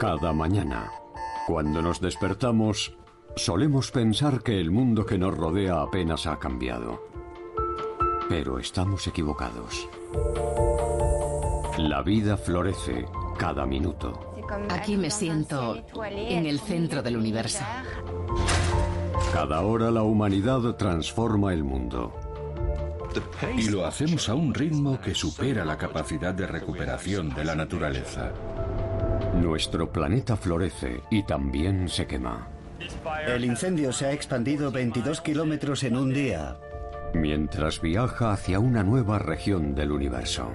Cada mañana, cuando nos despertamos, solemos pensar que el mundo que nos rodea apenas ha cambiado. Pero estamos equivocados. La vida florece cada minuto. Aquí me siento en el centro del universo. Cada hora la humanidad transforma el mundo. Y lo hacemos a un ritmo que supera la capacidad de recuperación de la naturaleza. Nuestro planeta florece y también se quema. El incendio se ha expandido 22 kilómetros en un día. Mientras viaja hacia una nueva región del universo.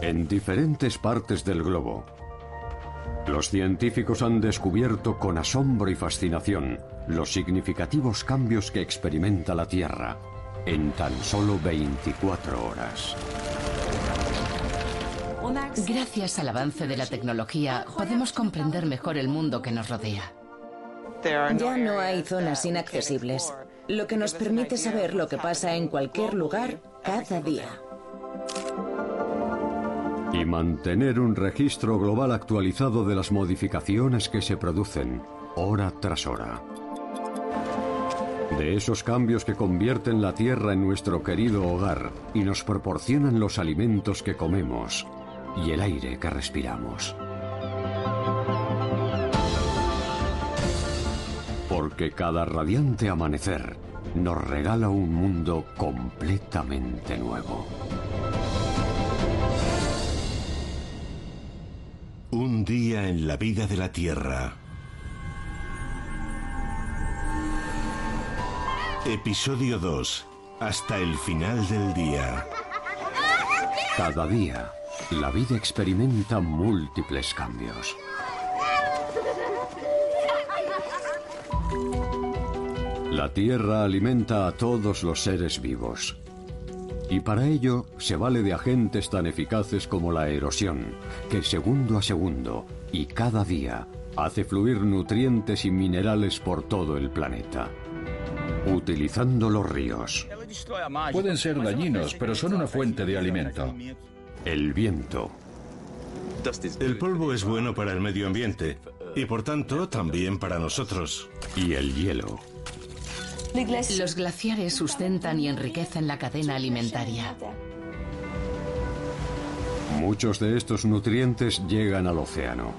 En diferentes partes del globo, los científicos han descubierto con asombro y fascinación los significativos cambios que experimenta la Tierra en tan solo 24 horas. Gracias al avance de la tecnología, podemos comprender mejor el mundo que nos rodea. Ya no hay zonas inaccesibles, lo que nos permite saber lo que pasa en cualquier lugar cada día. Y mantener un registro global actualizado de las modificaciones que se producen, hora tras hora. De esos cambios que convierten la Tierra en nuestro querido hogar y nos proporcionan los alimentos que comemos y el aire que respiramos. Porque cada radiante amanecer nos regala un mundo completamente nuevo. Un día en la vida de la Tierra. Episodio 2. Hasta el final del día. Cada día, la vida experimenta múltiples cambios. La Tierra alimenta a todos los seres vivos. Y para ello se vale de agentes tan eficaces como la erosión, que segundo a segundo y cada día hace fluir nutrientes y minerales por todo el planeta. Utilizando los ríos, Pueden ser dañinos, pero son una fuente de alimento. El viento, El polvo es bueno para el medio ambiente y por tanto también para nosotros. y el hielo. Los glaciares sustentan y enriquecen la cadena alimentaria. Muchos de estos nutrientes llegan al océano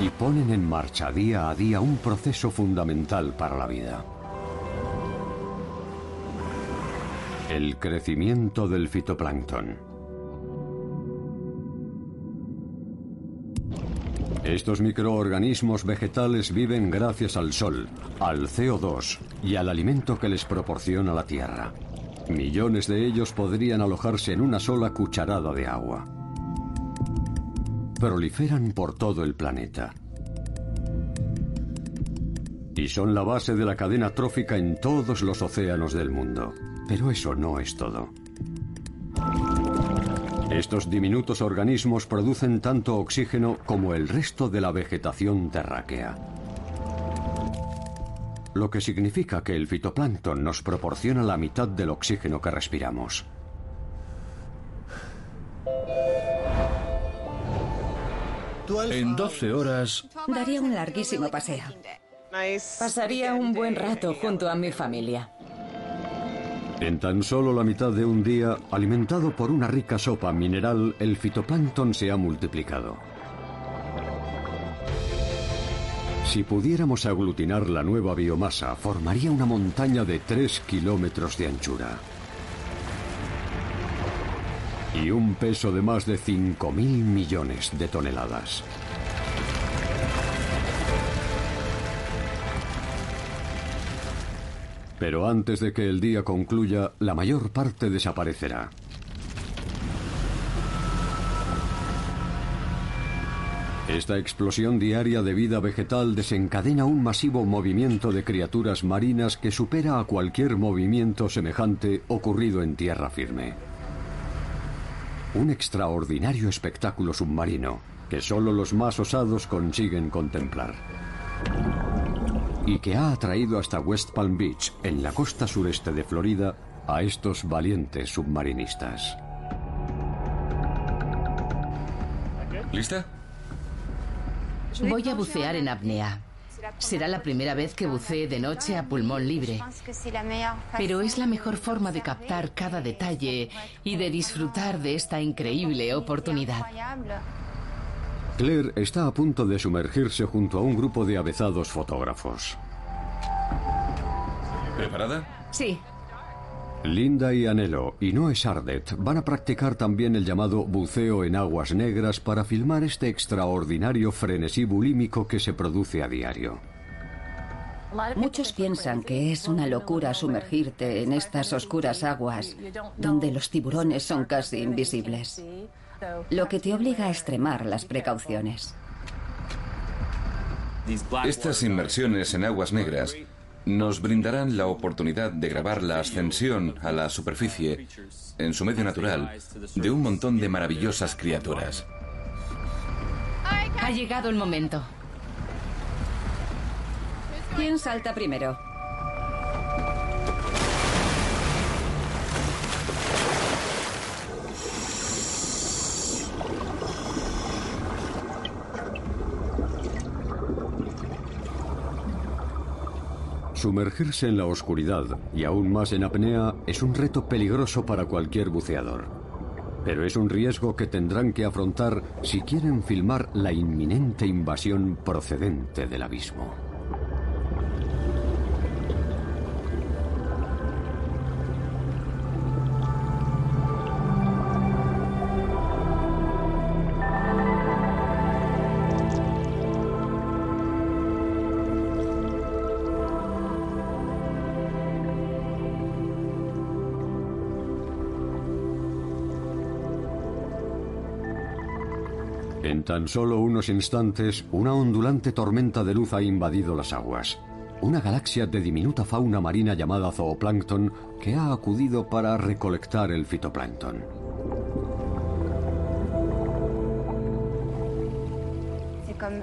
y ponen en marcha día a día un proceso fundamental para la vida. El crecimiento del fitoplancton. Estos microorganismos vegetales viven gracias al sol, al CO2 y al alimento que les proporciona la tierra. Millones de ellos podrían alojarse en una sola cucharada de agua. Proliferan por todo el planeta. Y son la base de la cadena trófica en todos los océanos del mundo. Pero eso no es todo. Estos diminutos organismos producen tanto oxígeno como el resto de la vegetación terráquea. Lo que significa que el fitoplancton nos proporciona la mitad del oxígeno que respiramos. En 12 horas, Daría un larguísimo paseo. Pasaría un buen rato junto a mi familia. En tan solo la mitad de un día, alimentado por una rica sopa mineral, el fitoplancton se ha multiplicado. Si pudiéramos aglutinar la nueva biomasa, formaría una montaña de 3 kilómetros de anchura. Y un peso de más de 5.000 millones de toneladas. Pero antes de que el día concluya, la mayor parte desaparecerá. Esta explosión diaria de vida vegetal desencadena un masivo movimiento de criaturas marinas que supera a cualquier movimiento semejante ocurrido en tierra firme. Un extraordinario espectáculo submarino que solo los más osados consiguen contemplar y que ha atraído hasta West Palm Beach, en la costa sureste de Florida, a estos valientes submarinistas. ¿Lista? Voy a bucear en apnea. Será la primera vez que bucee de noche a pulmón libre. Pero es la mejor forma de captar cada detalle y de disfrutar de esta increíble oportunidad. Claire está a punto de sumergirse junto a un grupo de avezados fotógrafos. ¿Preparada? Sí. Linda y Anelo y Noé Sardet van a practicar también el llamado buceo en aguas negras para filmar este extraordinario frenesí bulímico que se produce a diario. Muchos piensan que es una locura sumergirte en estas oscuras aguas donde los tiburones son casi invisibles, lo que te obliga a extremar las precauciones. Estas inmersiones en aguas negras nos brindarán la oportunidad de grabar la ascensión a la superficie, en su medio natural, de un montón de maravillosas criaturas. Ha llegado el momento. ¿Quién salta primero? Sumergirse en la oscuridad y aún más en apnea es un reto peligroso para cualquier buceador. Pero es un riesgo que tendrán que afrontar si quieren filmar la inminente invasión procedente del abismo. En tan solo unos instantes, una ondulante tormenta de luz ha invadido las aguas. Una galaxia de diminuta fauna marina llamada zooplancton que ha acudido para recolectar el fitoplancton.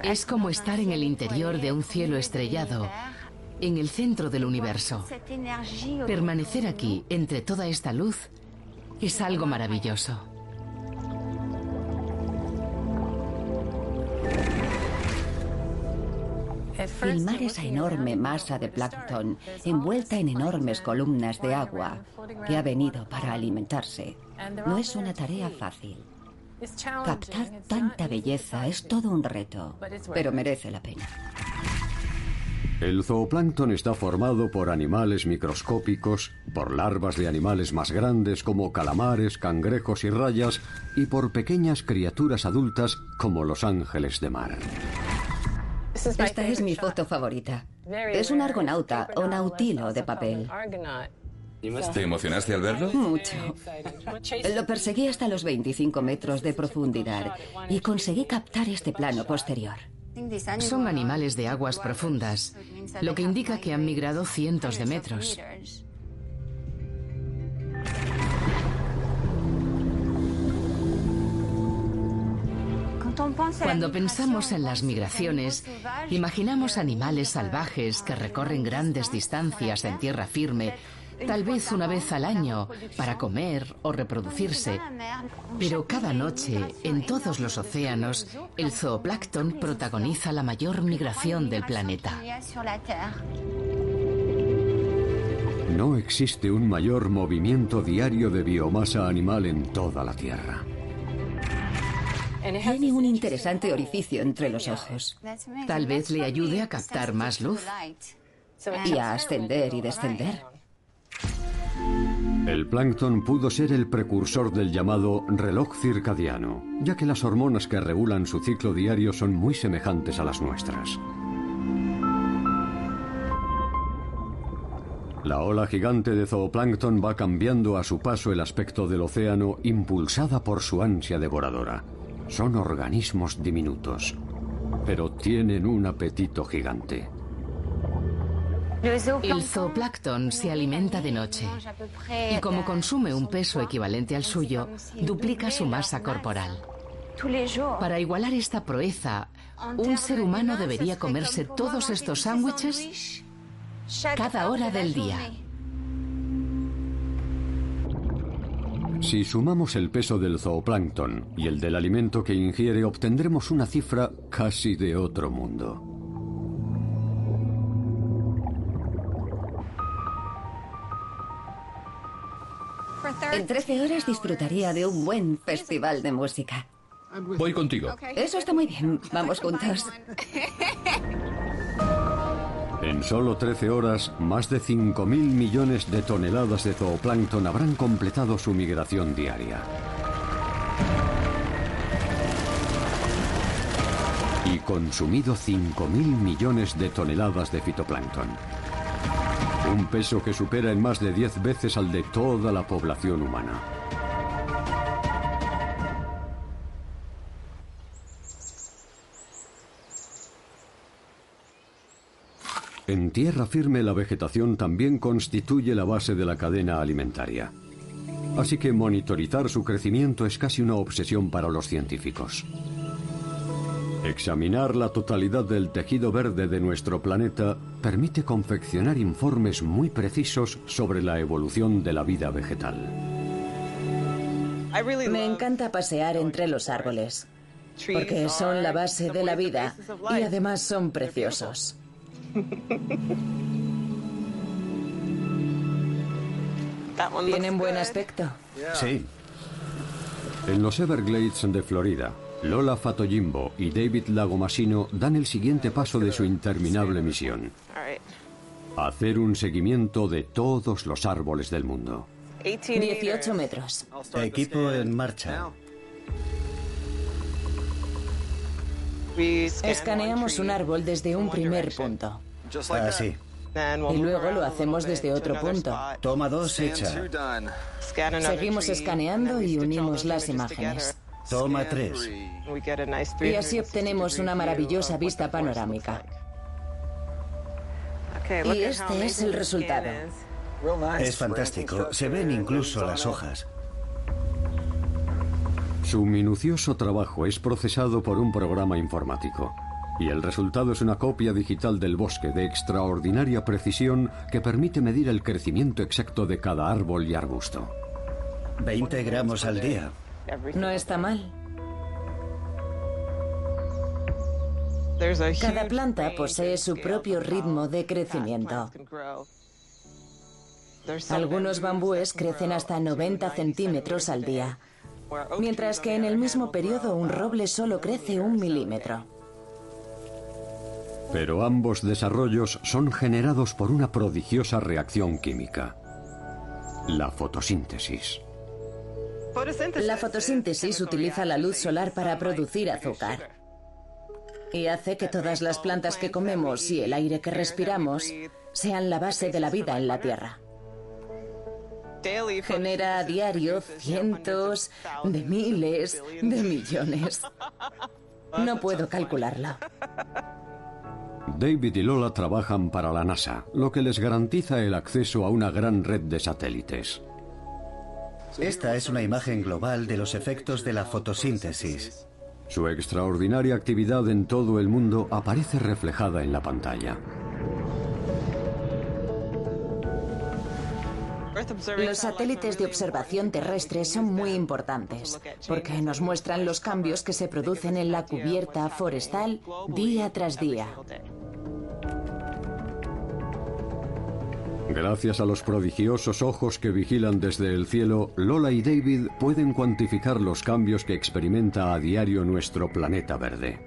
Es como estar en el interior de un cielo estrellado, en el centro del universo. Permanecer aquí, entre toda esta luz, es algo maravilloso. Filmar esa enorme masa de plancton envuelta en enormes columnas de agua que ha venido para alimentarse no es una tarea fácil. Captar tanta belleza es todo un reto, pero merece la pena. El zooplancton está formado por animales microscópicos, por larvas de animales más grandes como calamares, cangrejos y rayas, y por pequeñas criaturas adultas como los ángeles de mar. Esta es mi foto favorita. Es un argonauta o nautilo de papel. ¿Te emocionaste al verlo? Mucho. Lo perseguí hasta los 25 metros de profundidad y conseguí captar este plano posterior. Son animales de aguas profundas, lo que indica que han migrado cientos de metros. Cuando pensamos en las migraciones, imaginamos animales salvajes que recorren grandes distancias en tierra firme, tal vez una vez al año, para comer o reproducirse. Pero cada noche, en todos los océanos, el zooplancton protagoniza la mayor migración del planeta. No existe un mayor movimiento diario de biomasa animal en toda la Tierra. Tiene un interesante orificio entre los ojos. Tal vez le ayude a captar más luz. Y a ascender y descender. El plancton pudo ser el precursor del llamado reloj circadiano, ya que las hormonas que regulan su ciclo diario son muy semejantes a las nuestras. La ola gigante de zooplancton va cambiando a su paso el aspecto del océano impulsada por su ansia devoradora. Son organismos diminutos, pero tienen un apetito gigante. El zooplancton se alimenta de noche y como consume un peso equivalente al suyo, duplica su masa corporal. Para igualar esta proeza, un ser humano debería comerse todos estos sándwiches cada hora del día. Si sumamos el peso del zooplancton y el del alimento que ingiere, obtendremos una cifra casi de otro mundo. En 13 horas disfrutaría de un buen festival de música. Voy contigo. Eso está muy bien. Vamos juntos. En solo 13 horas, más de 5.000 millones de toneladas de zooplancton habrán completado su migración diaria. Y consumido 5.000 millones de toneladas de fitoplancton. Un peso que supera en más de 10 veces al de toda la población humana. En tierra firme la vegetación también constituye la base de la cadena alimentaria. Así que monitorizar su crecimiento es casi una obsesión para los científicos. Examinar la totalidad del tejido verde de nuestro planeta permite confeccionar informes muy precisos sobre la evolución de la vida vegetal. Me encanta pasear entre los árboles, porque son la base de la vida y además son preciosos. Tienen buen aspecto. Sí. En los Everglades de Florida, Lola Fatoyimbo y David Lagomasino dan el siguiente paso de su interminable misión. Hacer un seguimiento de todos los árboles del mundo. 18 metros. Equipo en marcha. Escaneamos un árbol desde un primer punto. Así. Y luego lo hacemos desde otro punto. Toma dos hecha. Seguimos escaneando y unimos las imágenes. Toma tres. Y así obtenemos una maravillosa vista panorámica. Y este es el resultado. Es fantástico. Se ven incluso las hojas. Su minucioso trabajo es procesado por un programa informático. Y el resultado es una copia digital del bosque de extraordinaria precisión que permite medir el crecimiento exacto de cada árbol y arbusto. 20 gramos al día. No está mal. Cada planta posee su propio ritmo de crecimiento. Algunos bambúes crecen hasta 90 centímetros al día, mientras que en el mismo periodo un roble solo crece un milímetro. Pero ambos desarrollos son generados por una prodigiosa reacción química, la fotosíntesis. La fotosíntesis utiliza la luz solar para producir azúcar y hace que todas las plantas que comemos y el aire que respiramos sean la base de la vida en la Tierra. Genera a diario cientos de miles de millones. No puedo calcularlo. David y Lola trabajan para la NASA, lo que les garantiza el acceso a una gran red de satélites. Esta es una imagen global de los efectos de la fotosíntesis. Su extraordinaria actividad en todo el mundo aparece reflejada en la pantalla. Los satélites de observación terrestre son muy importantes porque nos muestran los cambios que se producen en la cubierta forestal día tras día. Gracias a los prodigiosos ojos que vigilan desde el cielo, Lola y David pueden cuantificar los cambios que experimenta a diario nuestro planeta verde.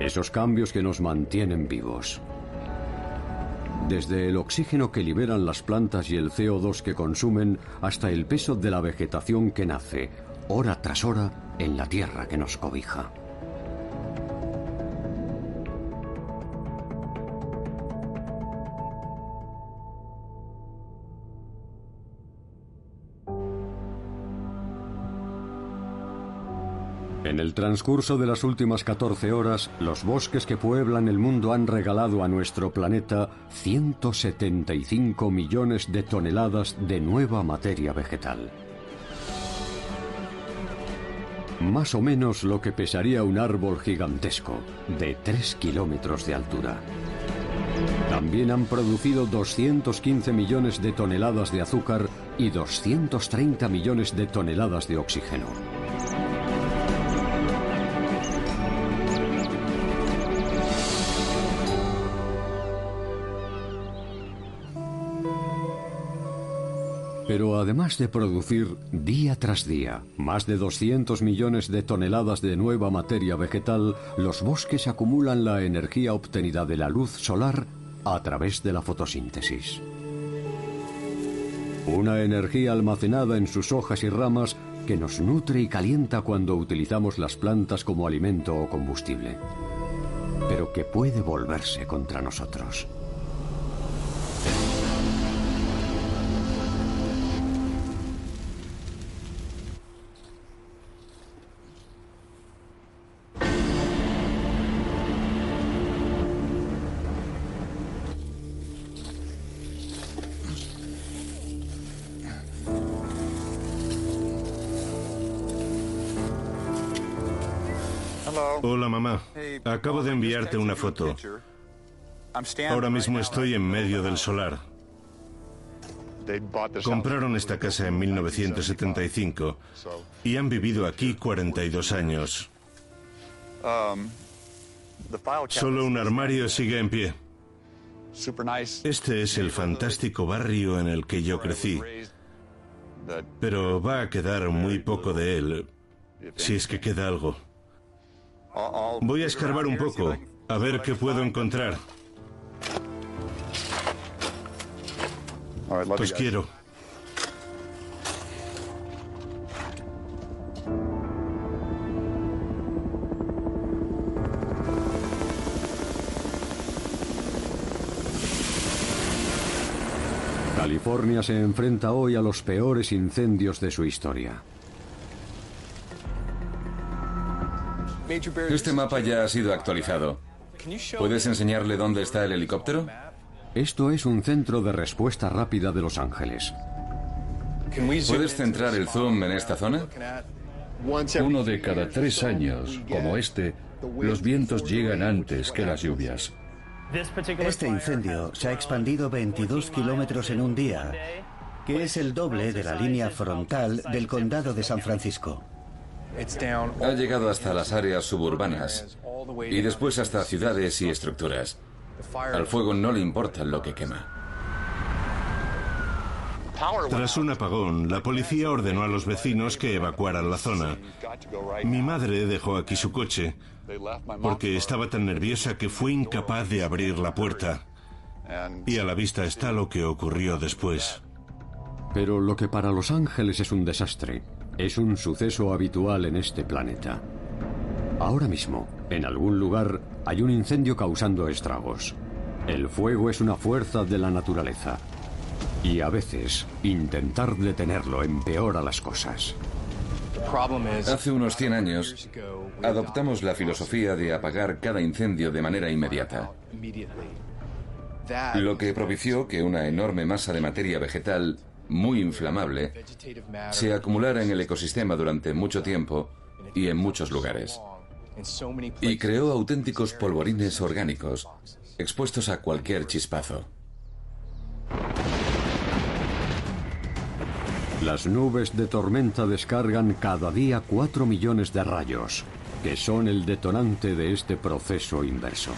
Esos cambios que nos mantienen vivos. Desde el oxígeno que liberan las plantas y el CO2 que consumen hasta el peso de la vegetación que nace, hora tras hora, en la tierra que nos cobija. En el transcurso de las últimas 14 horas, los bosques que pueblan el mundo han regalado a nuestro planeta 175 millones de toneladas de nueva materia vegetal. Más o menos lo que pesaría un árbol gigantesco, de 3 kilómetros de altura. También han producido 215 millones de toneladas de azúcar y 230 millones de toneladas de oxígeno. Pero además de producir día tras día más de 200 millones de toneladas de nueva materia vegetal, los bosques acumulan la energía obtenida de la luz solar a través de la fotosíntesis. Una energía almacenada en sus hojas y ramas que nos nutre y calienta cuando utilizamos las plantas como alimento o combustible, pero que puede volverse contra nosotros. Acabo de enviarte una foto. Ahora mismo estoy en medio del solar. Compraron esta casa en 1975 y han vivido aquí 42 años. Solo un armario sigue en pie. Este es el fantástico barrio en el que yo crecí, pero va a quedar muy poco de él, si es que queda algo. Voy a escarbar un poco, a ver qué puedo encontrar. Pues quiero. California se enfrenta hoy a los peores incendios de su historia. Este mapa ya ha sido actualizado. ¿Puedes enseñarle dónde está el helicóptero? Esto es un centro de respuesta rápida de Los Ángeles. ¿Puedes centrar el zoom en esta zona? Uno de cada tres años, como este, los vientos llegan antes que las lluvias. Este incendio se ha expandido 22 kilómetros en un día, que es el doble de la línea frontal del condado de San Francisco. Ha llegado hasta las áreas suburbanas y después hasta ciudades y estructuras. Al fuego no le importa lo que quema. Tras un apagón, la policía ordenó a los vecinos que evacuaran la zona. Mi madre dejó aquí su coche porque estaba tan nerviosa que fue incapaz de abrir la puerta. Y a la vista está lo que ocurrió después. Pero lo que para Los Ángeles es un desastre, es un suceso habitual en este planeta. Ahora mismo, en algún lugar, hay un incendio causando estragos. El fuego es una fuerza de la naturaleza. Y a veces, intentar detenerlo empeora las cosas. Hace unos 100 años, adoptamos la filosofía de apagar cada incendio de manera inmediata. Lo que propició que una enorme masa de materia vegetal muy inflamable se acumulara en el ecosistema durante mucho tiempo y en muchos lugares. Y creó auténticos polvorines orgánicos, expuestos a cualquier chispazo. Las nubes de tormenta descargan cada día 4 millones de rayos, que son el detonante de este proceso inverso.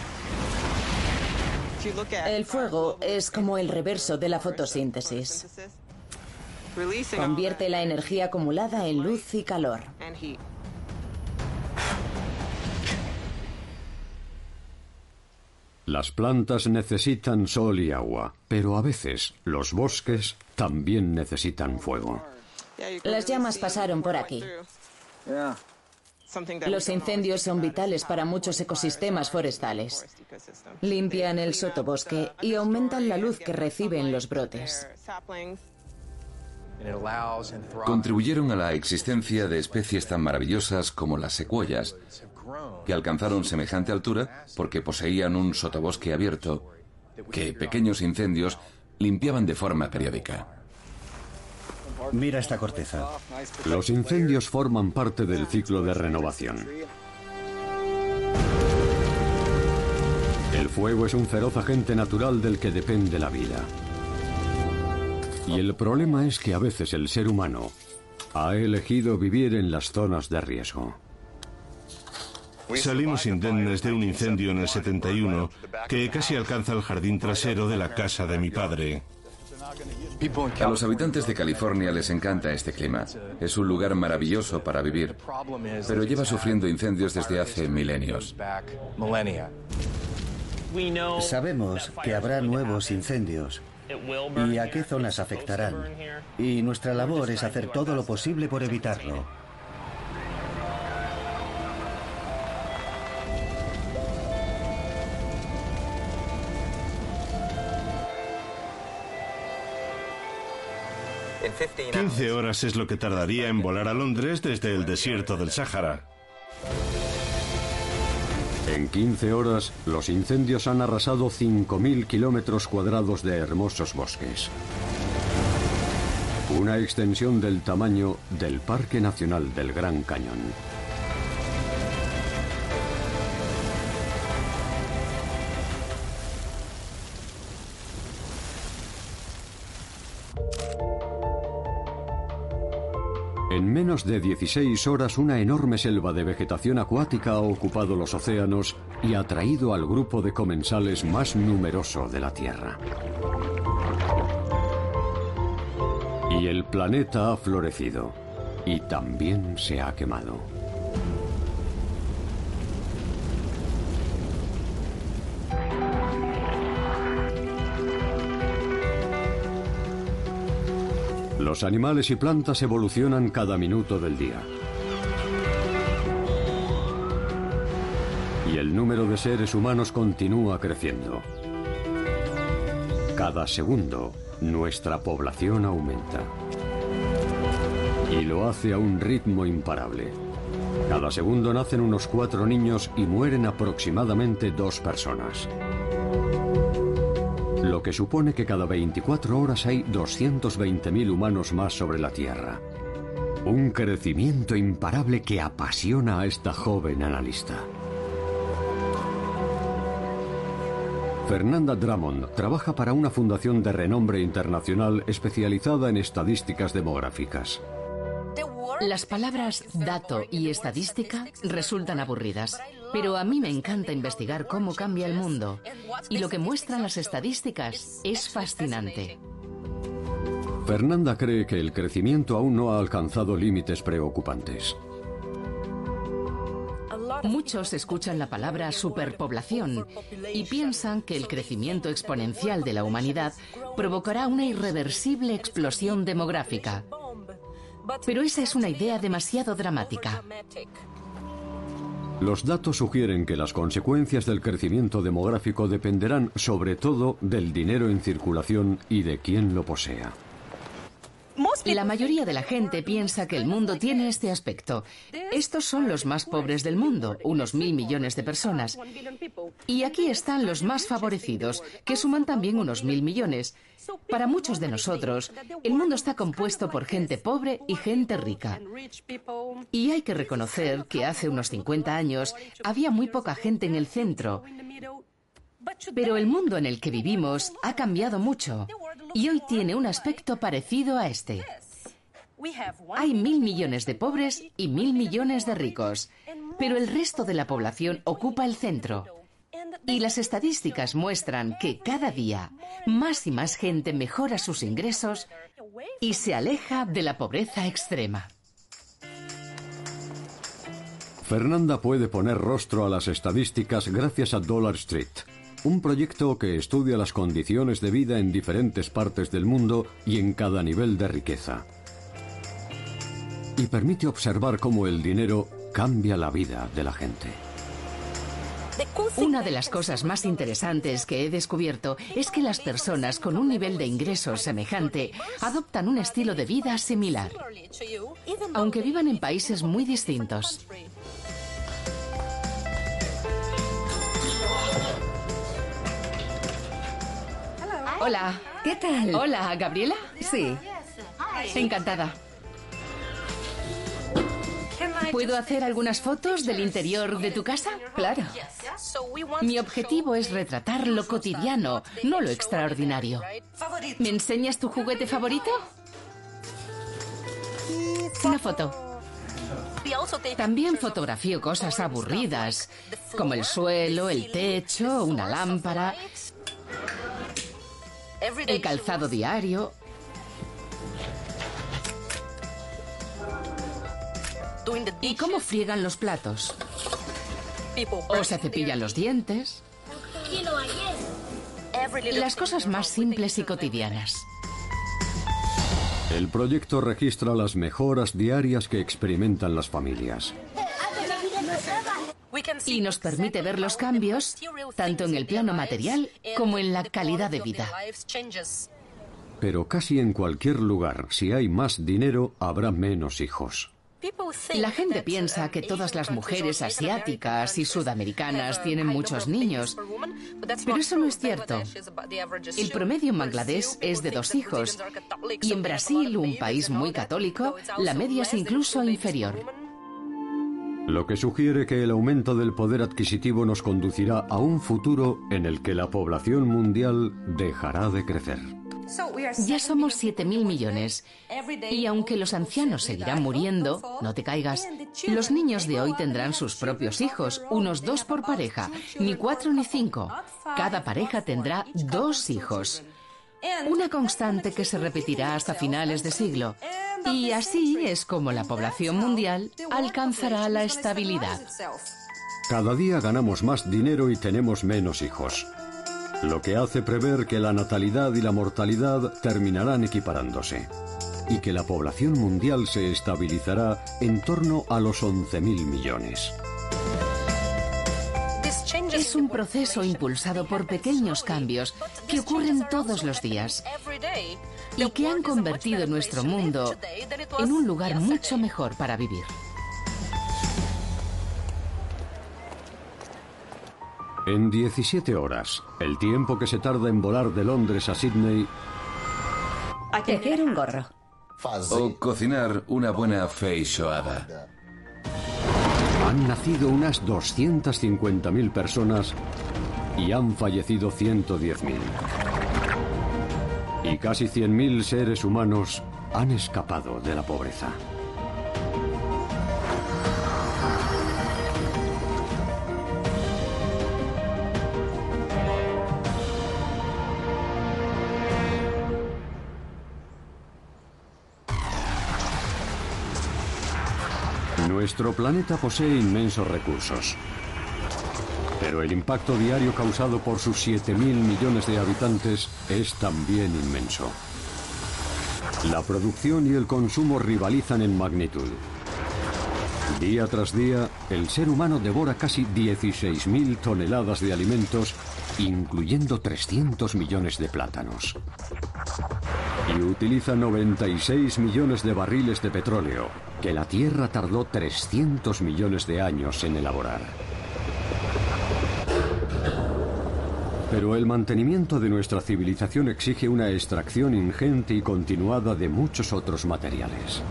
El fuego es como el reverso de la fotosíntesis. Convierte la energía acumulada en luz y calor. Las plantas necesitan sol y agua, pero a veces los bosques también necesitan fuego. Las llamas pasaron por aquí. Los incendios son vitales para muchos ecosistemas forestales. Limpian el sotobosque y aumentan la luz que reciben los brotes. Contribuyeron a la existencia de especies tan maravillosas como las secuoyas, que alcanzaron semejante altura porque poseían un sotobosque abierto que pequeños incendios limpiaban de forma periódica. Mira esta corteza. Los incendios forman parte del ciclo de renovación. El fuego es un feroz agente natural del que depende la vida. Y el problema es que a veces el ser humano ha elegido vivir en las zonas de riesgo. Salimos indemnes de un incendio en el 71 que casi alcanza el jardín trasero de la casa de mi padre. A los habitantes de California les encanta este clima. Es un lugar maravilloso para vivir, pero lleva sufriendo incendios desde hace milenios. Sabemos que habrá nuevos incendios y a qué zonas afectarán. Y nuestra labor es hacer todo lo posible por evitarlo. Quince horas es lo que tardaría en volar a Londres desde el desierto del Sáhara. En 15 horas, los incendios han arrasado 5.000 kilómetros cuadrados de hermosos bosques. Una extensión del tamaño del Parque Nacional del Gran Cañón. En menos de 16 horas una enorme selva de vegetación acuática ha ocupado los océanos y ha traído al grupo de comensales más numeroso de la Tierra. Y el planeta ha florecido y también se ha quemado. Los animales y plantas evolucionan cada minuto del día. Y el número de seres humanos continúa creciendo. Cada segundo, nuestra población aumenta. Y lo hace a un ritmo imparable. Cada segundo nacen unos cuatro niños y mueren aproximadamente dos personas que supone que cada 24 horas hay 220.000 humanos más sobre la Tierra. Un crecimiento imparable que apasiona a esta joven analista. Fernanda Drummond trabaja para una fundación de renombre internacional especializada en estadísticas demográficas. Las palabras dato y estadística resultan aburridas, pero a mí me encanta investigar cómo cambia el mundo y lo que muestran las estadísticas es fascinante. Fernanda cree que el crecimiento aún no ha alcanzado límites preocupantes. Muchos escuchan la palabra superpoblación y piensan que el crecimiento exponencial de la humanidad provocará una irreversible explosión demográfica. Pero esa es una idea demasiado dramática. Los datos sugieren que las consecuencias del crecimiento demográfico dependerán sobre todo del dinero en circulación y de quién lo posea. La mayoría de la gente piensa que el mundo tiene este aspecto. Estos son los más pobres del mundo, unos mil millones de personas. Y aquí están los más favorecidos, que suman también unos mil millones. Para muchos de nosotros, el mundo está compuesto por gente pobre y gente rica. Y hay que reconocer que hace unos 50 años había muy poca gente en el centro. Pero el mundo en el que vivimos ha cambiado mucho y hoy tiene un aspecto parecido a este. Hay mil millones de pobres y mil millones de ricos, pero el resto de la población ocupa el centro. Y las estadísticas muestran que cada día más y más gente mejora sus ingresos y se aleja de la pobreza extrema. Fernanda puede poner rostro a las estadísticas gracias a Dollar Street, un proyecto que estudia las condiciones de vida en diferentes partes del mundo y en cada nivel de riqueza. Y permite observar cómo el dinero cambia la vida de la gente. Una de las cosas más interesantes que he descubierto es que las personas con un nivel de ingresos semejante adoptan un estilo de vida similar, aunque vivan en países muy distintos. Hola. ¿Qué tal? Hola, ¿Gabriela? Sí. Encantada. ¿Puedo hacer algunas fotos del interior de tu casa? Claro. Mi objetivo es retratar lo cotidiano, no lo extraordinario. ¿Me enseñas tu juguete favorito? Una foto. También fotografío cosas aburridas, como el suelo, el techo, una lámpara, el calzado diario. ¿Y cómo friegan los platos? ¿O se cepillan los dientes? Las cosas más simples y cotidianas. El proyecto registra las mejoras diarias que experimentan las familias. Y nos permite ver los cambios tanto en el plano material como en la calidad de vida. Pero casi en cualquier lugar, si hay más dinero, habrá menos hijos. La gente piensa que todas las mujeres asiáticas y sudamericanas tienen muchos niños, pero eso no es cierto. El promedio en Bangladesh es de dos hijos y en Brasil, un país muy católico, la media es incluso inferior. Lo que sugiere que el aumento del poder adquisitivo nos conducirá a un futuro en el que la población mundial dejará de crecer. Ya somos 7.000 millones. Y aunque los ancianos seguirán muriendo, no te caigas, los niños de hoy tendrán sus propios hijos, unos dos por pareja, ni cuatro ni cinco. Cada pareja tendrá dos hijos. Una constante que se repetirá hasta finales de siglo. Y así es como la población mundial alcanzará la estabilidad. Cada día ganamos más dinero y tenemos menos hijos lo que hace prever que la natalidad y la mortalidad terminarán equiparándose y que la población mundial se estabilizará en torno a los 11.000 millones. Es un proceso impulsado por pequeños cambios que ocurren todos los días y que han convertido nuestro mundo en un lugar mucho mejor para vivir. En 17 horas, el tiempo que se tarda en volar de Londres a Sydney. Tejer un gorro. O cocinar una buena feijoada. Han nacido unas 250.000 personas y han fallecido 110.000. Y casi 100.000 seres humanos han escapado de la pobreza. Nuestro planeta posee inmensos recursos. Pero el impacto diario causado por sus 7.000 millones de habitantes es también inmenso. La producción y el consumo rivalizan en magnitud. Día tras día, el ser humano devora casi 16.000 toneladas de alimentos, incluyendo 300 millones de plátanos. Y utiliza 96 millones de barriles de petróleo, que la Tierra tardó 300 millones de años en elaborar. Pero el mantenimiento de nuestra civilización exige una extracción ingente y continuada de muchos otros materiales.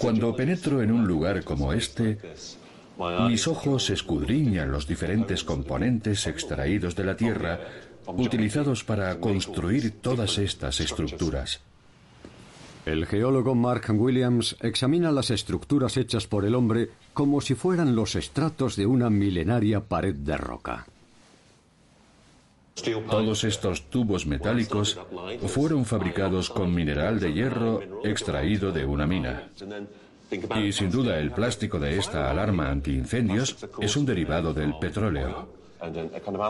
Cuando penetro en un lugar como este, mis ojos escudriñan los diferentes componentes extraídos de la Tierra utilizados para construir todas estas estructuras. El geólogo Mark Williams examina las estructuras hechas por el hombre como si fueran los estratos de una milenaria pared de roca. Todos estos tubos metálicos fueron fabricados con mineral de hierro extraído de una mina. Y sin duda el plástico de esta alarma antiincendios es un derivado del petróleo.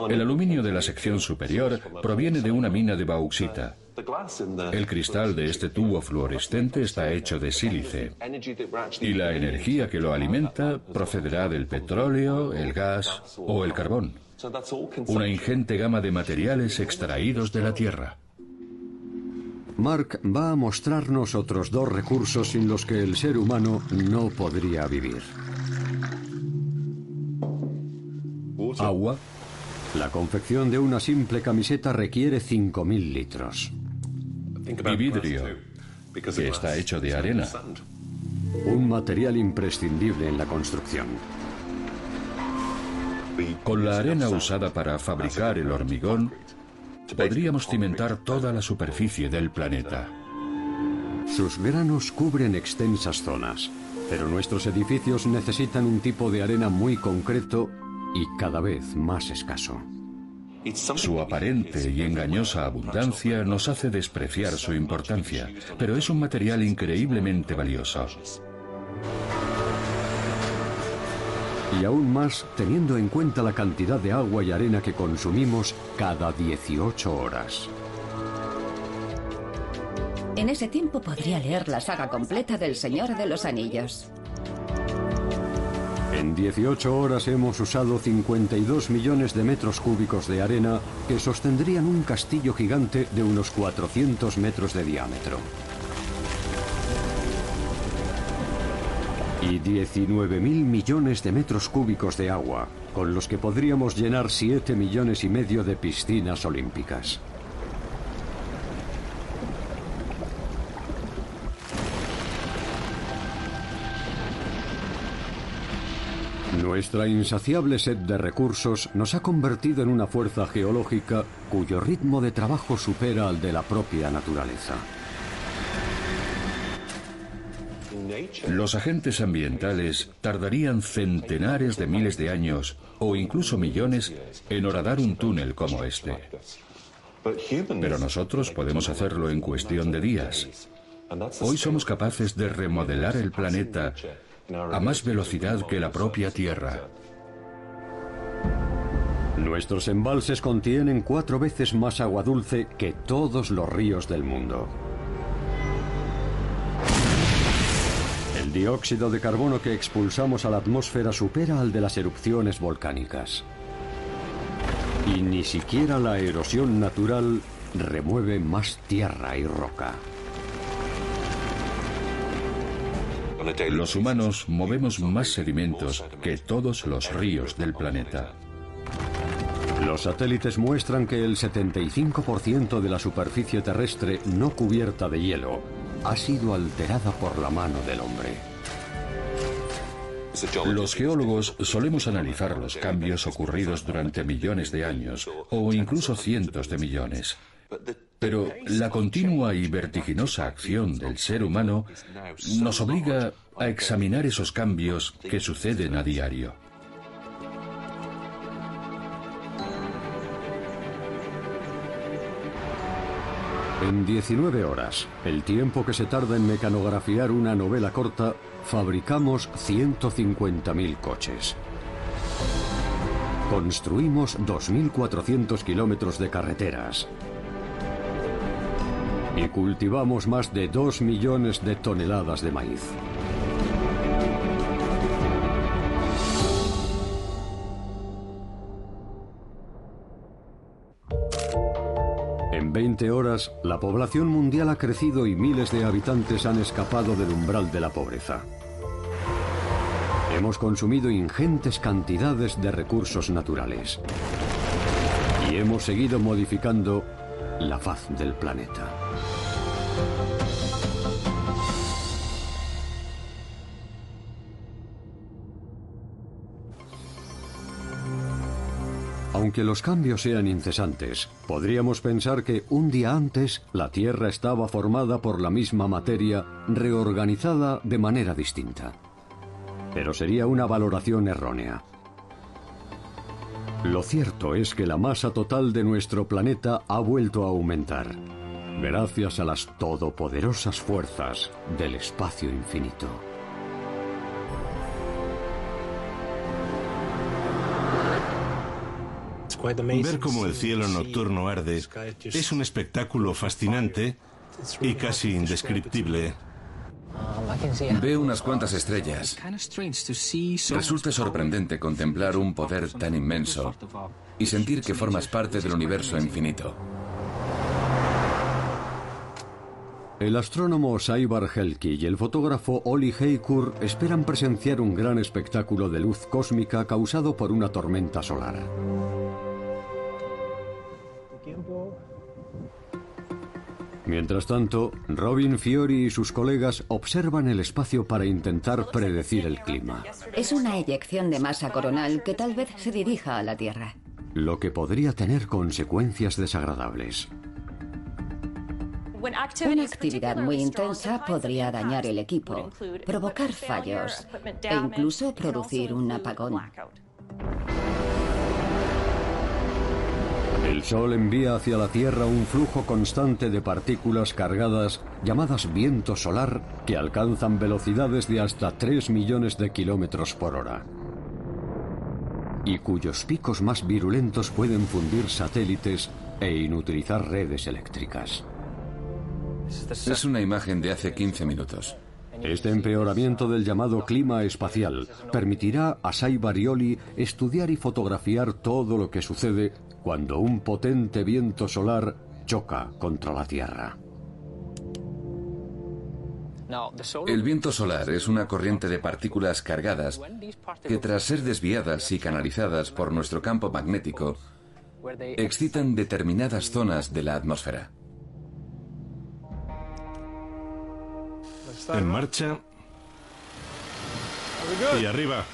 El aluminio de la sección superior proviene de una mina de bauxita. El cristal de este tubo fluorescente está hecho de sílice. Y la energía que lo alimenta procederá del petróleo, el gas o el carbón. Una ingente gama de materiales extraídos de la Tierra. Mark va a mostrarnos otros dos recursos sin los que el ser humano no podría vivir. Agua. La confección de una simple camiseta requiere 5.000 litros. Y vidrio, que está hecho de arena. un material imprescindible en la construcción. Con la arena usada para fabricar el hormigón, podríamos cimentar toda la superficie del planeta. Sus granos cubren extensas zonas, pero nuestros edificios necesitan un tipo de arena muy concreto y cada vez más escaso. Su aparente y engañosa abundancia nos hace despreciar su importancia, pero es un material increíblemente valioso. Y aún más teniendo en cuenta la cantidad de agua y arena que consumimos cada 18 horas. En ese tiempo podría leer la saga completa del Señor de los Anillos. En 18 horas hemos usado 52 millones de metros cúbicos de arena que sostendrían un castillo gigante de unos 400 metros de diámetro. Y 19 mil millones de metros cúbicos de agua, con los que podríamos llenar 7 millones y medio de piscinas olímpicas. Nuestra insaciable sed de recursos nos ha convertido en una fuerza geológica cuyo ritmo de trabajo supera al de la propia naturaleza. Los agentes ambientales tardarían centenares de miles de años o incluso millones en horadar un túnel como este. Pero nosotros podemos hacerlo en cuestión de días. Hoy somos capaces de remodelar el planeta a más velocidad que la propia Tierra. Nuestros embalses contienen cuatro veces más agua dulce que todos los ríos del mundo. Dióxido de carbono que expulsamos a la atmósfera supera al de las erupciones volcánicas. Y ni siquiera la erosión natural remueve más tierra y roca. Los humanos movemos más sedimentos que todos los ríos del planeta. Los satélites muestran que el 75% de la superficie terrestre no cubierta de hielo ha sido alterada por la mano del hombre. Los geólogos solemos analizar los cambios ocurridos durante millones de años o incluso cientos de millones. Pero la continua y vertiginosa acción del ser humano nos obliga a examinar esos cambios que suceden a diario. En 19 horas, el tiempo que se tarda en mecanografiar una novela corta, fabricamos 150.000 coches. Construimos 2.400 kilómetros de carreteras, y cultivamos más de 2 millones de toneladas de maíz. 20 horas, la población mundial ha crecido y miles de habitantes han escapado del umbral de la pobreza. Hemos consumido ingentes cantidades de recursos naturales. Y hemos seguido modificando la faz del planeta. Aunque los cambios sean incesantes, podríamos pensar que un día antes la Tierra estaba formada por la misma materia reorganizada de manera distinta. Pero sería una valoración errónea. Lo cierto es que la masa total de nuestro planeta ha vuelto a aumentar, gracias a las todopoderosas fuerzas del espacio infinito. Ver cómo el cielo nocturno arde es un espectáculo fascinante y casi indescriptible. Ve unas cuantas estrellas. Resulta sorprendente contemplar un poder tan inmenso y sentir que formas parte del universo infinito. El astrónomo Saibar Helki y el fotógrafo Oli Heikur esperan presenciar un gran espectáculo de luz cósmica causado por una tormenta solar. Mientras tanto, Robin Fiori y sus colegas observan el espacio para intentar predecir el clima. Es una eyección de masa coronal que tal vez se dirija a la Tierra. Lo que podría tener consecuencias desagradables. Una actividad muy intensa podría dañar el equipo, provocar fallos e incluso producir un apagón. El Sol envía hacia la Tierra un flujo constante de partículas cargadas llamadas viento solar que alcanzan velocidades de hasta 3 millones de kilómetros por hora y cuyos picos más virulentos pueden fundir satélites e inutilizar redes eléctricas. Es una imagen de hace 15 minutos. Este empeoramiento del llamado clima espacial permitirá a Sai Barioli estudiar y fotografiar todo lo que sucede cuando un potente viento solar choca contra la Tierra. El viento solar es una corriente de partículas cargadas que tras ser desviadas y canalizadas por nuestro campo magnético, excitan determinadas zonas de la atmósfera. En marcha. Y arriba.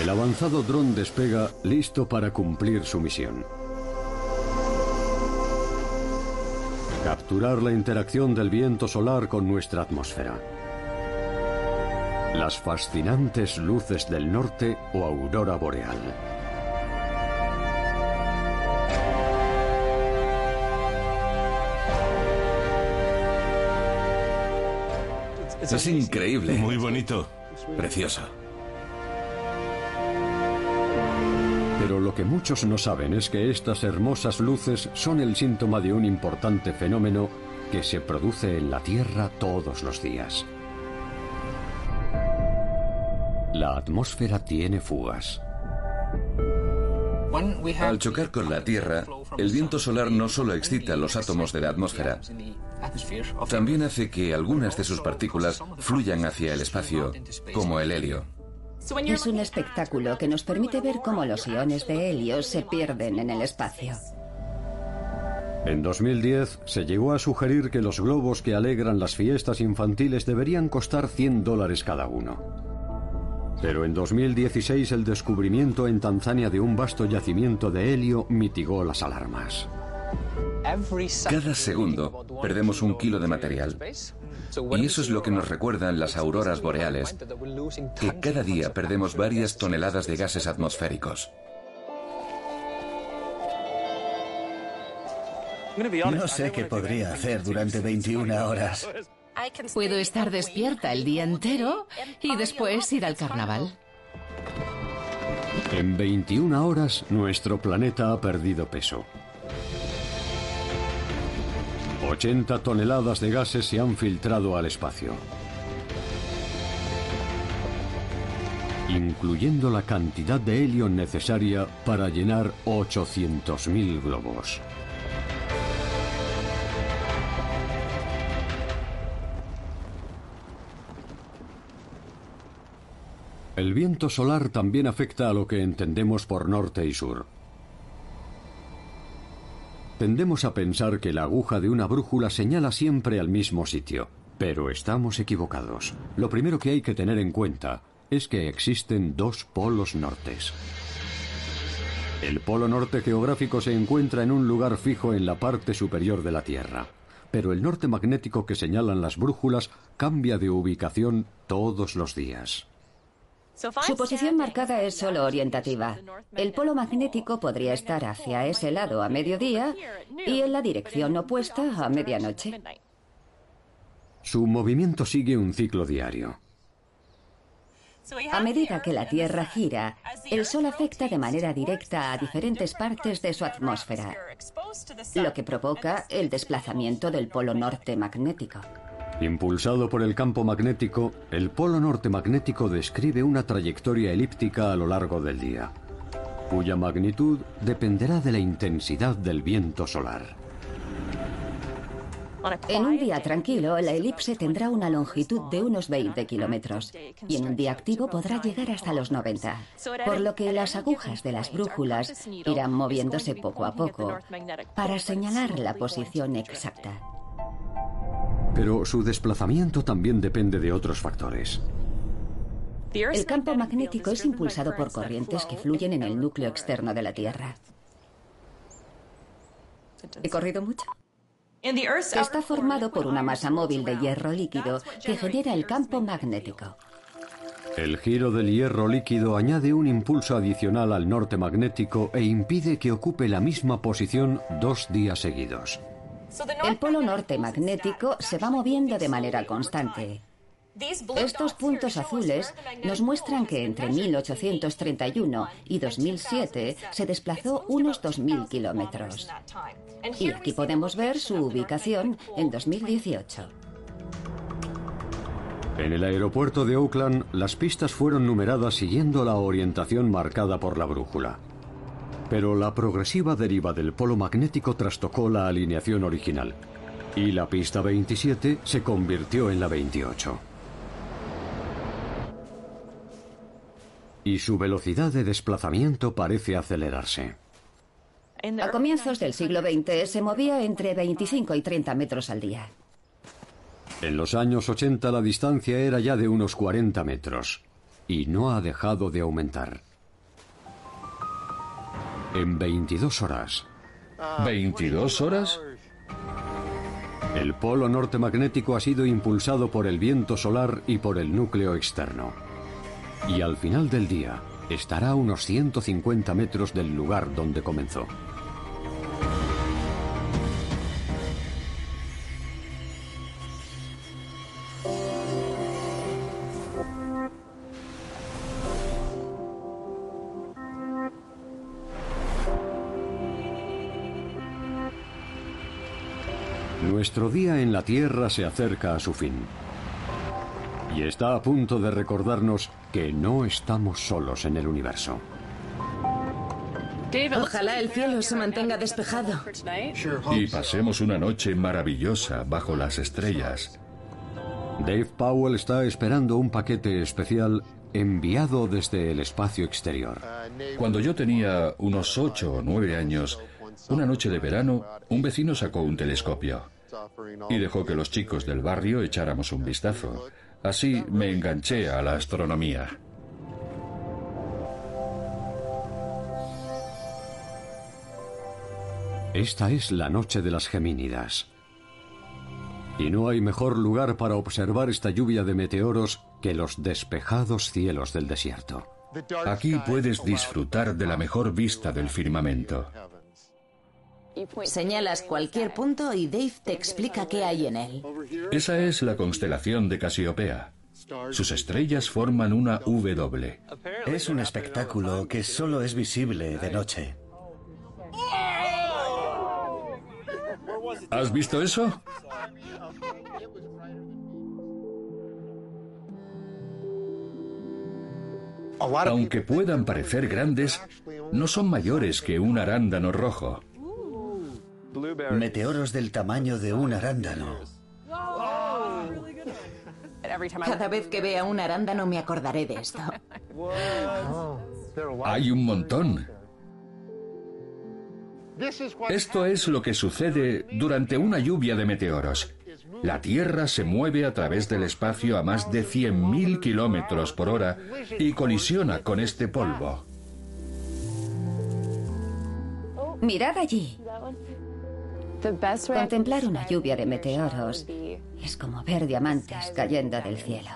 El avanzado dron despega listo para cumplir su misión. Capturar la interacción del viento solar con nuestra atmósfera. Las fascinantes luces del norte o aurora boreal. Es increíble. Muy bonito. Precioso. Pero lo que muchos no saben es que estas hermosas luces son el síntoma de un importante fenómeno que se produce en la Tierra todos los días. La atmósfera tiene fugas. Al chocar con la Tierra, el viento solar no solo excita los átomos de la atmósfera, también hace que algunas de sus partículas fluyan hacia el espacio, como el helio. Es un espectáculo que nos permite ver cómo los iones de helio se pierden en el espacio. En 2010 se llegó a sugerir que los globos que alegran las fiestas infantiles deberían costar 100 dólares cada uno. Pero en 2016 el descubrimiento en Tanzania de un vasto yacimiento de helio mitigó las alarmas. Cada segundo perdemos un kilo de material. Y eso es lo que nos recuerdan las auroras boreales, que cada día perdemos varias toneladas de gases atmosféricos. No sé qué podría hacer durante 21 horas. Puedo estar despierta el día entero y después ir al carnaval. En 21 horas nuestro planeta ha perdido peso. 80 toneladas de gases se han filtrado al espacio. Incluyendo la cantidad de helio necesaria para llenar 800.000 globos. El viento solar también afecta a lo que entendemos por norte y sur. Tendemos a pensar que la aguja de una brújula señala siempre al mismo sitio, pero estamos equivocados. Lo primero que hay que tener en cuenta es que existen dos polos nortes. El polo norte geográfico se encuentra en un lugar fijo en la parte superior de la Tierra, pero el norte magnético que señalan las brújulas cambia de ubicación todos los días. Su posición marcada es solo orientativa. El polo magnético podría estar hacia ese lado a mediodía y en la dirección opuesta a medianoche. Su movimiento sigue un ciclo diario. A medida que la Tierra gira, el Sol afecta de manera directa a diferentes partes de su atmósfera, lo que provoca el desplazamiento del polo norte magnético. Impulsado por el campo magnético, el polo norte magnético describe una trayectoria elíptica a lo largo del día, cuya magnitud dependerá de la intensidad del viento solar. En un día tranquilo, la elipse tendrá una longitud de unos 20 kilómetros y en un día activo podrá llegar hasta los 90, por lo que las agujas de las brújulas irán moviéndose poco a poco para señalar la posición exacta. Pero su desplazamiento también depende de otros factores. El campo magnético es impulsado por corrientes que fluyen en el núcleo externo de la Tierra. ¿He corrido mucho? Está formado por una masa móvil de hierro líquido que genera el campo magnético. El giro del hierro líquido añade un impulso adicional al norte magnético e impide que ocupe la misma posición dos días seguidos. El polo norte magnético se va moviendo de manera constante. Estos puntos azules nos muestran que entre 1831 y 2007 se desplazó unos 2.000 kilómetros. Y aquí podemos ver su ubicación en 2018. En el aeropuerto de Oakland, las pistas fueron numeradas siguiendo la orientación marcada por la brújula. Pero la progresiva deriva del polo magnético trastocó la alineación original, y la pista 27 se convirtió en la 28. y su velocidad de desplazamiento parece acelerarse. A comienzos del siglo XX se movía entre 25 y 30 metros al día. En los años 80 la distancia era ya de unos 40 metros y no ha dejado de aumentar. En 22 horas. ¿22 horas? El polo norte magnético ha sido impulsado por el viento solar y por el núcleo externo y al final del día estará a unos 150 metros del lugar donde comenzó. Nuestro día en la Tierra se acerca a su fin y está a punto de recordarnos que no estamos solos en el universo. Ojalá el cielo se mantenga despejado. Y pasemos una noche maravillosa bajo las estrellas. Dave Powell está esperando un paquete especial enviado desde el espacio exterior. Cuando yo tenía unos ocho o nueve años, una noche de verano, un vecino sacó un telescopio y dejó que los chicos del barrio echáramos un vistazo. Así me enganché a la astronomía. Esta es la noche de las Gemínidas. Y no hay mejor lugar para observar esta lluvia de meteoros que los despejados cielos del desierto. Aquí puedes disfrutar de la mejor vista del firmamento. Señalas cualquier punto y Dave te explica qué hay en él. Esa es la constelación de Casiopea. Sus estrellas forman una W. Es un espectáculo que solo es visible de noche. ¿Has visto eso? Aunque puedan parecer grandes, no son mayores que un arándano rojo. Meteoros del tamaño de un arándano. Cada vez que vea un arándano me acordaré de esto. Hay un montón. Esto es lo que sucede durante una lluvia de meteoros. La Tierra se mueve a través del espacio a más de 100.000 kilómetros por hora y colisiona con este polvo. Mirad allí. Contemplar una lluvia de meteoros es como ver diamantes cayendo del cielo.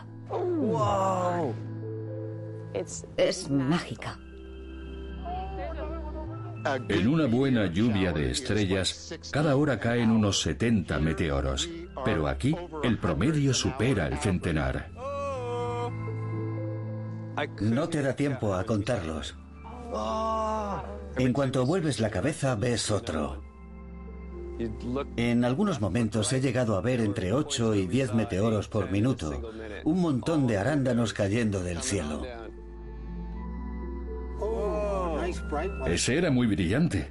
Es mágica. En una buena lluvia de estrellas, cada hora caen unos 70 meteoros, pero aquí el promedio supera el centenar. No te da tiempo a contarlos. En cuanto vuelves la cabeza, ves otro. En algunos momentos he llegado a ver entre 8 y 10 meteoros por minuto, un montón de arándanos cayendo del cielo. Ese era muy brillante.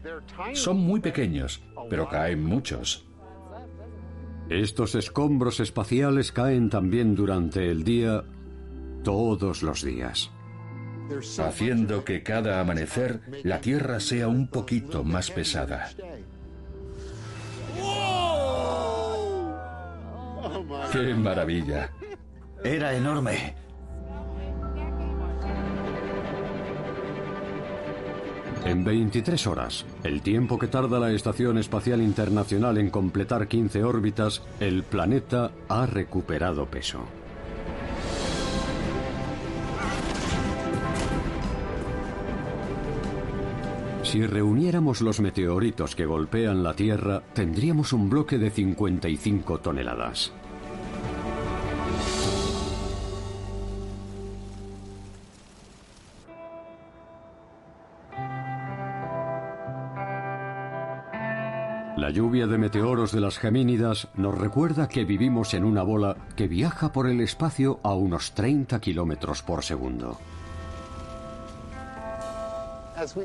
Son muy pequeños, pero caen muchos. Estos escombros espaciales caen también durante el día, todos los días. Haciendo que cada amanecer la Tierra sea un poquito más pesada. ¡Qué maravilla! Era enorme. En 23 horas, el tiempo que tarda la Estación Espacial Internacional en completar 15 órbitas, el planeta ha recuperado peso. Si reuniéramos los meteoritos que golpean la Tierra, tendríamos un bloque de 55 toneladas. La lluvia de meteoros de las Gemínidas nos recuerda que vivimos en una bola que viaja por el espacio a unos 30 kilómetros por segundo.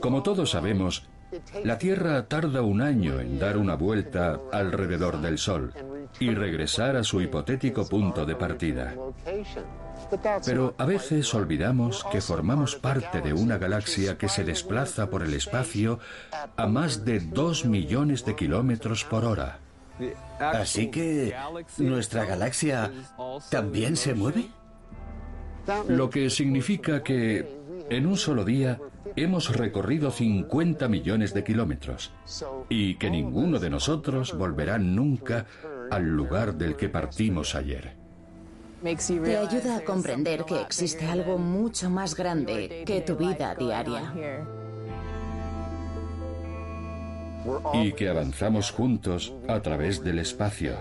Como todos sabemos, la Tierra tarda un año en dar una vuelta alrededor del Sol y regresar a su hipotético punto de partida. Pero a veces olvidamos que formamos parte de una galaxia que se desplaza por el espacio a más de dos millones de kilómetros por hora. Así que nuestra galaxia también se mueve. Lo que significa que en un solo día hemos recorrido 50 millones de kilómetros y que ninguno de nosotros volverá nunca al lugar del que partimos ayer. Te ayuda a comprender que existe algo mucho más grande que tu vida diaria. Y que avanzamos juntos a través del espacio.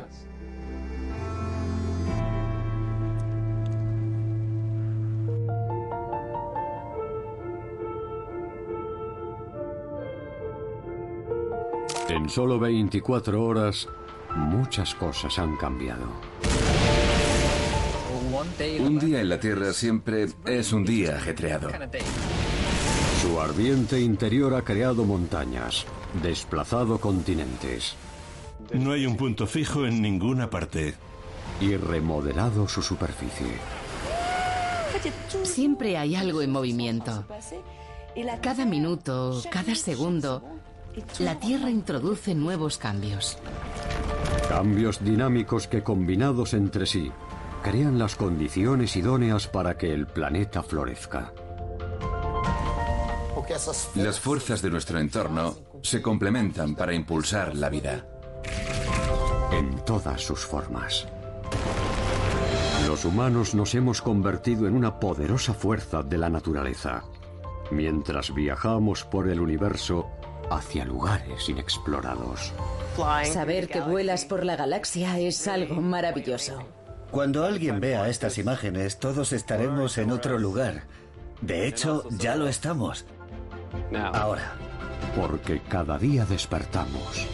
En solo 24 horas, muchas cosas han cambiado. Un día en la Tierra siempre es un día ajetreado. Su ardiente interior ha creado montañas, desplazado continentes. No hay un punto fijo en ninguna parte. Y remodelado su superficie. Siempre hay algo en movimiento. Cada minuto, cada segundo, la Tierra introduce nuevos cambios. Cambios dinámicos que combinados entre sí crean las condiciones idóneas para que el planeta florezca. Las fuerzas de nuestro entorno se complementan para impulsar la vida. En todas sus formas. Los humanos nos hemos convertido en una poderosa fuerza de la naturaleza. Mientras viajamos por el universo, hacia lugares inexplorados. Saber que vuelas por la galaxia es algo maravilloso. Cuando alguien vea estas imágenes, todos estaremos en otro lugar. De hecho, ya lo estamos. Ahora. Porque cada día despertamos